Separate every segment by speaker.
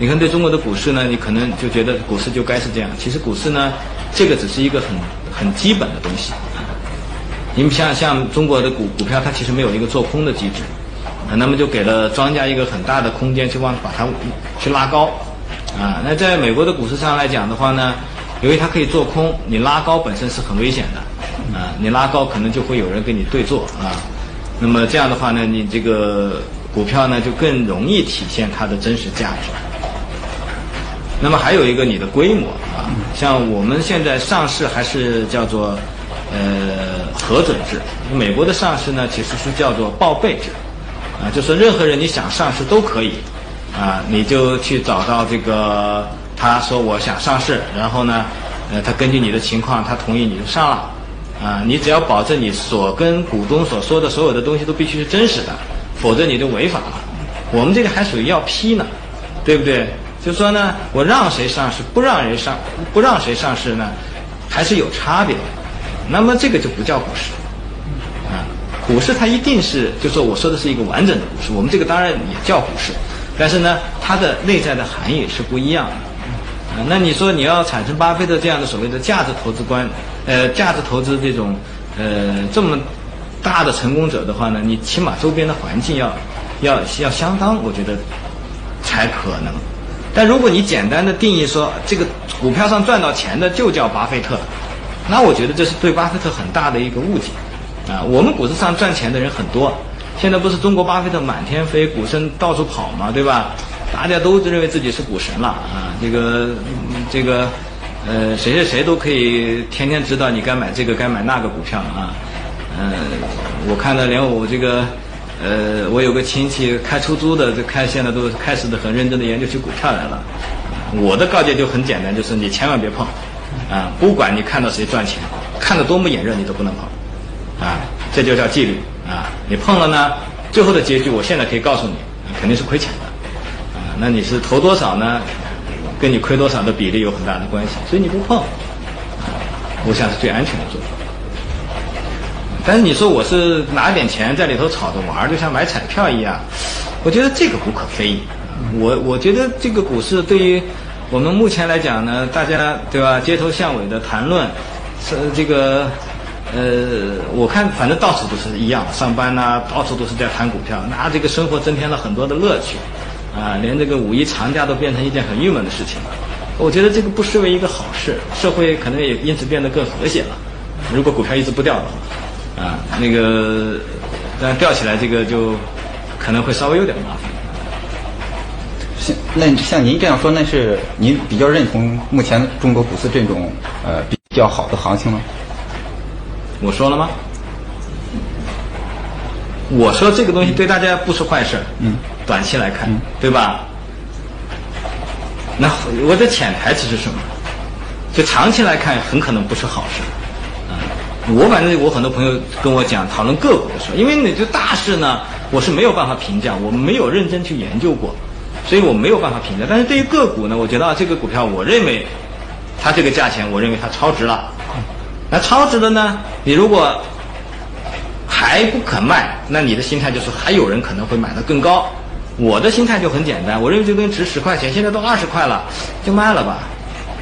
Speaker 1: 你看对中国的股市呢，你可能就觉得股市就该是这样。其实股市呢，这个只是一个很很基本的东西。你们像像中国的股股票，它其实没有一个做空的机制，那么就给了庄家一个很大的空间去往把它去拉高，啊，那在美国的股市上来讲的话呢，由于它可以做空，你拉高本身是很危险的，啊，你拉高可能就会有人跟你对做啊，那么这样的话呢，你这个股票呢就更容易体现它的真实价值。那么还有一个你的规模啊，像我们现在上市还是叫做。呃，核准制，美国的上市呢，其实是叫做报备制，啊，就是任何人你想上市都可以，啊，你就去找到这个，他说我想上市，然后呢，呃，他根据你的情况，他同意你就上了，啊，你只要保证你所跟股东所说的所有的东西都必须是真实的，否则你就违法了。我们这个还属于要批呢，对不对？就说呢，我让谁上市，不让人上，不让谁上市呢，还是有差别的。那么这个就不叫股市，啊，股市它一定是，就说我说的是一个完整的股市，我们这个当然也叫股市，但是呢，它的内在的含义是不一样的，啊，那你说你要产生巴菲特这样的所谓的价值投资观，呃，价值投资这种，呃，这么大的成功者的话呢，你起码周边的环境要，要要相当，我觉得才可能，但如果你简单的定义说这个股票上赚到钱的就叫巴菲特。那我觉得这是对巴菲特很大的一个误解，啊，我们股市上赚钱的人很多，现在不是中国巴菲特满天飞，股神到处跑嘛，对吧？大家都认为自己是股神了啊，这个这个呃，谁谁谁都可以天天知道你该买这个该买那个股票啊，嗯，我看到连我这个呃，我有个亲戚开出租的，这开现在都开始的很认真的研究起股票来了，我的告诫就很简单，就是你千万别碰。啊，不管你看到谁赚钱，看得多么眼热，你都不能碰，啊，这就叫纪律啊。你碰了呢，最后的结局，我现在可以告诉你，肯定是亏钱的，啊，那你是投多少呢？跟你亏多少的比例有很大的关系，所以你不碰，我想是最安全的做法。但是你说我是拿点钱在里头炒着玩儿，就像买彩票一样，我觉得这个无可非议。我我觉得这个股市对于。我们目前来讲呢，大家对吧？街头巷尾的谈论，是这个，呃，我看反正到处都是一样，上班呐，到处都是在谈股票，那这个生活增添了很多的乐趣，啊，连这个五一长假都变成一件很郁闷的事情了。我觉得这个不失为一个好事，社会可能也因此变得更和谐了。如果股票一直不掉的话，啊，那个，但吊起来这个就可能会稍微有点麻烦。
Speaker 2: 像那像您这样说，那是您比较认同目前中国股市这种呃比较好的行情吗？
Speaker 1: 我说了吗？我说这个东西对大家不是坏事。嗯。短期来看，对吧？那我的潜台词是什么？就长期来看，很可能不是好事。我反正我很多朋友跟我讲讨论个股的时候，因为你这大事呢，我是没有办法评价，我没有认真去研究过。所以我没有办法评价，但是对于个股呢，我觉得这个股票，我认为它这个价钱，我认为它超值了。那超值的呢，你如果还不肯卖，那你的心态就是还有人可能会买的更高。我的心态就很简单，我认为这东西值十块钱，现在都二十块了，就卖了吧，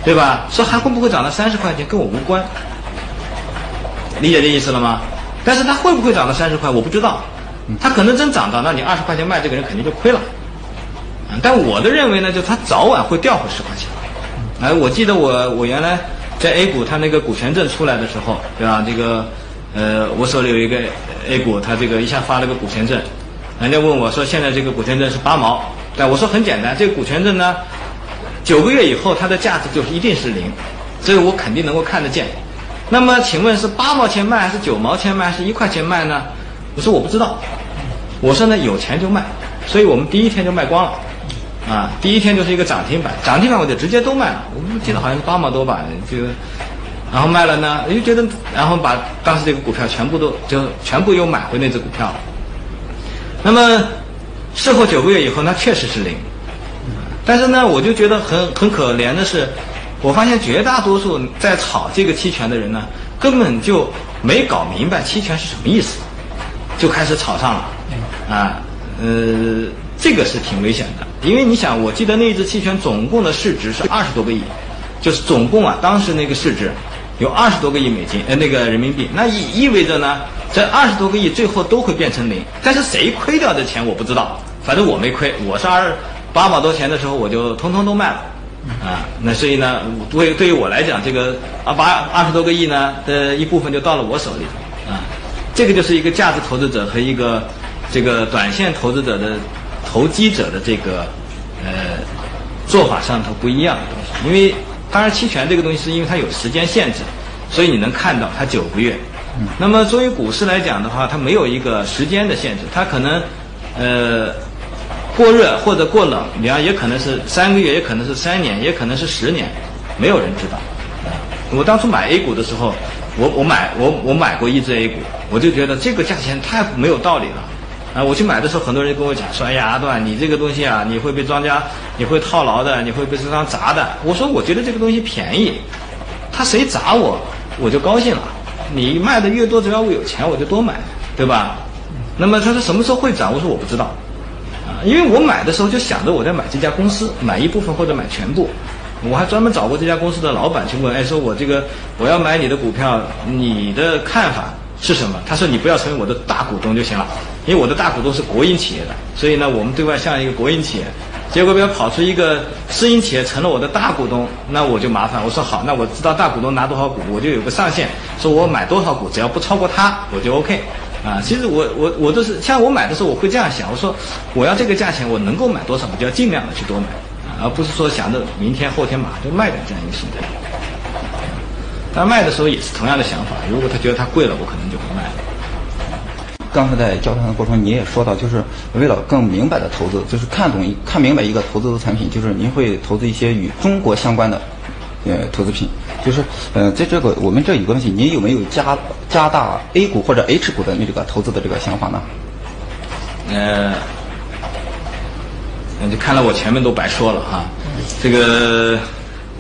Speaker 1: 对吧？说还会不会涨到三十块钱，跟我无关。理解这意思了吗？但是它会不会涨到三十块，我不知道。它可能真涨到，那你二十块钱卖，这个人肯定就亏了。但我的认为呢，就它早晚会掉回十块钱。哎，我记得我我原来在 A 股，它那个股权证出来的时候，对吧？这个呃，我手里有一个 A 股，它这个一下发了个股权证，人家问我说，现在这个股权证是八毛，但，我说很简单，这个股权证呢，九个月以后它的价值就是一定是零，所以我肯定能够看得见。那么请问是八毛钱卖还是九毛钱卖还是一块钱卖呢？我说我不知道。我说呢，有钱就卖，所以我们第一天就卖光了。啊，第一天就是一个涨停板，涨停板我就直接都卖了。我记得好像是八毛多吧，就，然后卖了呢，又觉得，然后把当时这个股票全部都就全部又买回那只股票了。那么事后九个月以后，那确实是零。但是呢，我就觉得很很可怜的是，我发现绝大多数在炒这个期权的人呢，根本就没搞明白期权是什么意思，就开始炒上了。啊，呃，这个是挺危险的。因为你想，我记得那一只期权总共的市值是二十多个亿，就是总共啊，当时那个市值有二十多个亿美金，呃，那个人民币，那意意味着呢，这二十多个亿最后都会变成零。但是谁亏掉的钱我不知道，反正我没亏，我是二八毛多钱的时候我就通通都卖了，啊，那所以呢，对对于我来讲，这个啊八二十多个亿呢的一部分就到了我手里，啊，这个就是一个价值投资者和一个这个短线投资者的。投机者的这个呃做法上头不一样的东西，因为当然期权这个东西是因为它有时间限制，所以你能看到它九个月。那么作为股市来讲的话，它没有一个时间的限制，它可能呃过热或者过冷，你看也可能是三个月，也可能是三年，也可能是十年，没有人知道。我当初买 A 股的时候，我我买我我买过一只 A 股，我就觉得这个价钱太没有道理了。啊，我去买的时候，很多人跟我讲说：“哎呀，阿段，你这个东西啊，你会被庄家，你会套牢的，你会被市场砸的。”我说：“我觉得这个东西便宜，他谁砸我，我就高兴了。你卖的越多，只要我有钱，我就多买，对吧？”那么他说什么时候会涨？我说我不知道，因为我买的时候就想着我在买这家公司，买一部分或者买全部。我还专门找过这家公司的老板去问：“哎，说我这个我要买你的股票，你的看法？”是什么？他说你不要成为我的大股东就行了，因为我的大股东是国营企业的，所以呢，我们对外像一个国营企业。结果不要跑出一个私营企业成了我的大股东，那我就麻烦。我说好，那我知道大股东拿多少股，我就有个上限，说我买多少股，只要不超过他，我就 OK。啊，其实我我我都是像我买的时候，我会这样想，我说我要这个价钱，我能够买多少，我就要尽量的去多买，而不是说想着明天后天马上就卖掉这样一个心态。但卖的时候也是同样的想法，如果他觉得它贵了，我可能就不卖了。
Speaker 2: 刚才在交谈的过程，你也说到，就是为了更明白的投资，就是看懂、看明白一个投资的产品，就是您会投资一些与中国相关的呃投资品。就是呃，在这个我们这有个问题，您有没有加加大 A 股或者 H 股的那这个投资的这个想法呢？
Speaker 1: 呃，那就看来我前面都白说了哈，这个。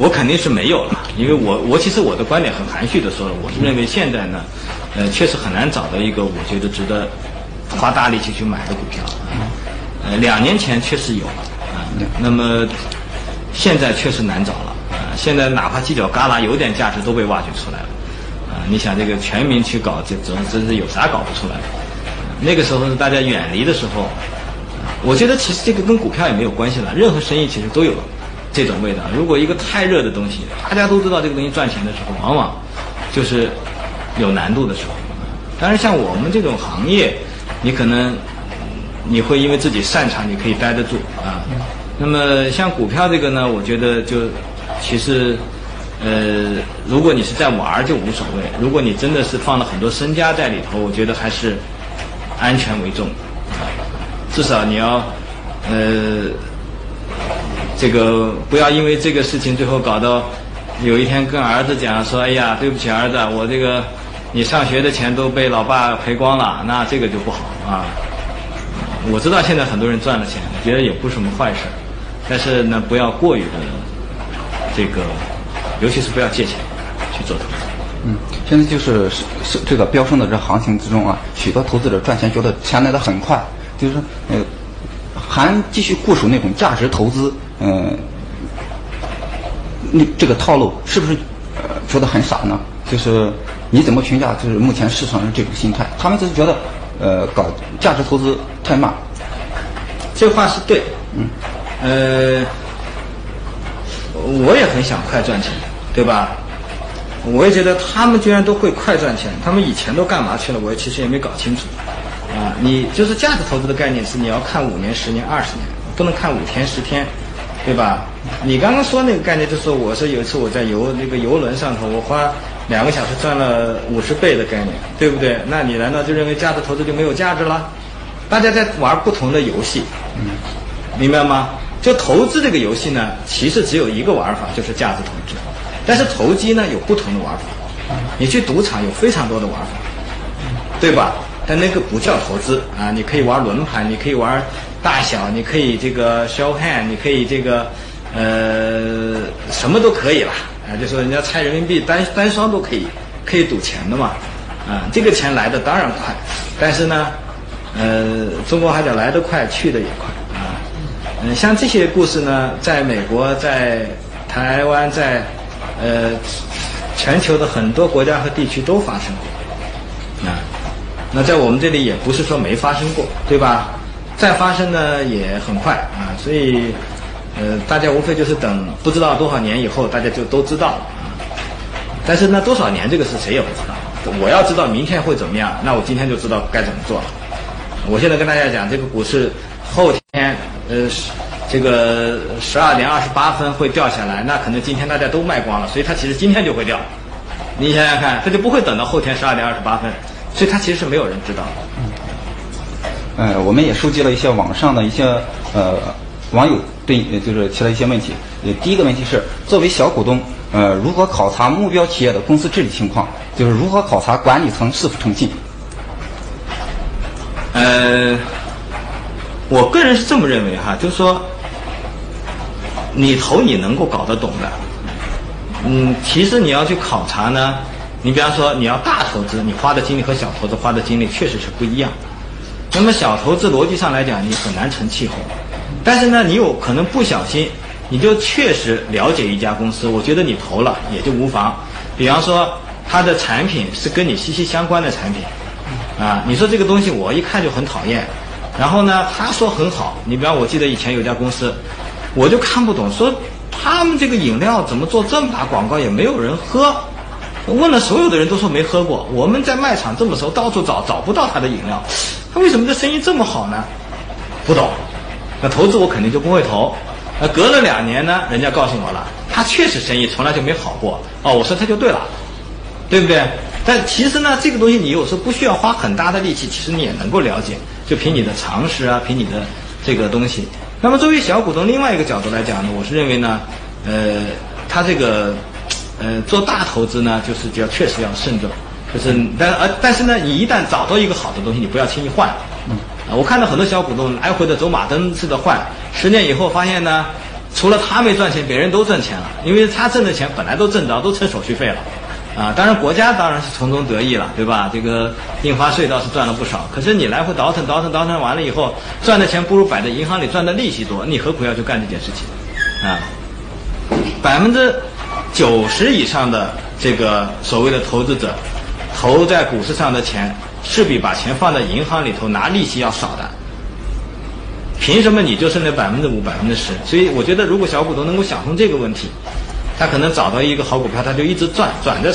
Speaker 1: 我肯定是没有了，因为我我其实我的观点很含蓄的说了，我是认为现在呢，呃，确实很难找到一个我觉得值得花大力气去买的股票。呃，两年前确实有啊，那么现在确实难找了啊。现在哪怕犄角旮旯有点价值都被挖掘出来了啊。你想这个全民去搞这这真是有啥搞不出来的？那个时候是大家远离的时候，我觉得其实这个跟股票也没有关系了，任何生意其实都有。这种味道，如果一个太热的东西，大家都知道这个东西赚钱的时候，往往就是有难度的时候。当然，像我们这种行业，你可能你会因为自己擅长，你可以待得住啊。那么像股票这个呢，我觉得就其实呃，如果你是在玩就无所谓；如果你真的是放了很多身家在里头，我觉得还是安全为重。至少你要呃。这个不要因为这个事情最后搞到有一天跟儿子讲说，哎呀，对不起儿子，我这个你上学的钱都被老爸赔光了，那这个就不好啊。我知道现在很多人赚了钱，觉得也不是什么坏事，但是呢，不要过于的这个，尤其是不要借钱去做投资。
Speaker 2: 嗯，现在就是是这个飙升的这行情之中啊，许多投资者赚钱觉得钱来的很快，就是说呃，还继续固守那种价值投资。嗯，那这个套路是不是呃觉得很傻呢？就是你怎么评价？就是目前市场上这种心态，他们就是觉得呃搞价值投资太慢。
Speaker 1: 这话是对，嗯，呃，我也很想快赚钱，对吧？我也觉得他们居然都会快赚钱，他们以前都干嘛去了？我其实也没搞清楚。啊，你就是价值投资的概念是你要看五年、十年、二十年，不能看五天、十天。对吧？你刚刚说那个概念，就是我是有一次我在游那个游轮上头，我花两个小时赚了五十倍的概念，对不对？那你难道就认为价值投资就没有价值了？大家在玩不同的游戏，明白吗？就投资这个游戏呢，其实只有一个玩法，就是价值投资。但是投机呢，有不同的玩法。你去赌场有非常多的玩法，对吧？但那个不叫投资啊！你可以玩轮盘，你可以玩。大小你可以这个 show hand，你可以这个呃什么都可以了啊，就说人家猜人民币单单双都可以，可以赌钱的嘛啊，这个钱来的当然快，但是呢，呃，中国还得来得快去的也快，嗯，像这些故事呢，在美国、在台湾、在呃全球的很多国家和地区都发生过。啊，那在我们这里也不是说没发生过，对吧？再发生呢也很快啊，所以呃大家无非就是等不知道多少年以后，大家就都知道了啊。但是呢，多少年这个事谁也不知道。我要知道明天会怎么样，那我今天就知道该怎么做了。我现在跟大家讲，这个股市后天呃这个十二点二十八分会掉下来，那可能今天大家都卖光了，所以它其实今天就会掉。你想想看，它就不会等到后天十二点二十八分，所以它其实是没有人知道的。
Speaker 2: 呃，我们也收集了一些网上的一些呃网友对呃就是提了一些问题。呃，第一个问题是，作为小股东，呃，如何考察目标企业的公司治理情况？就是如何考察管理层是否诚信？
Speaker 1: 呃，我个人是这么认为哈，就是说，你投你能够搞得懂的，嗯，其实你要去考察呢，你比方说你要大投资，你花的精力和小投资花的精力确实是不一样。那么小投资逻辑上来讲，你很难成气候，但是呢，你有可能不小心，你就确实了解一家公司，我觉得你投了也就无妨。比方说，它的产品是跟你息息相关的产品。啊，你说这个东西我一看就很讨厌，然后呢，他说很好。你比方，我记得以前有家公司，我就看不懂，说他们这个饮料怎么做这么大广告也没有人喝，问了所有的人都说没喝过。我们在卖场这么熟，到处找找不到他的饮料，他为什么这生意这么好呢？不懂，那投资我肯定就不会投。那隔了两年呢，人家告诉我了，他确实生意从来就没好过。哦，我说他就对了，对不对？但其实呢，这个东西你有时候不需要花很大的力气，其实你也能够了解，就凭你的常识啊，凭你的这个东西。那么作为小股东，另外一个角度来讲呢，我是认为呢，呃，他这个呃做大投资呢，就是就要确实要慎重，就是但呃但是呢，你一旦找到一个好的东西，你不要轻易换。嗯，我看到很多小股东来回的走马灯似的换，十年以后发现呢，除了他没赚钱，别人都挣钱了，因为他挣的钱本来都挣着，都成手续费了。啊，当然国家当然是从中得益了，对吧？这个印花税倒是赚了不少。可是你来回倒腾倒腾倒腾完了以后，赚的钱不如摆在银行里赚的利息多，你何苦要去干这件事情？啊，百分之九十以上的这个所谓的投资者，投在股市上的钱，是比把钱放在银行里头拿利息要少的。凭什么你就剩那百分之五、百分之十？所以我觉得，如果小股东能够想通这个问题，他可能找到一个好股票，他就一直赚，转着。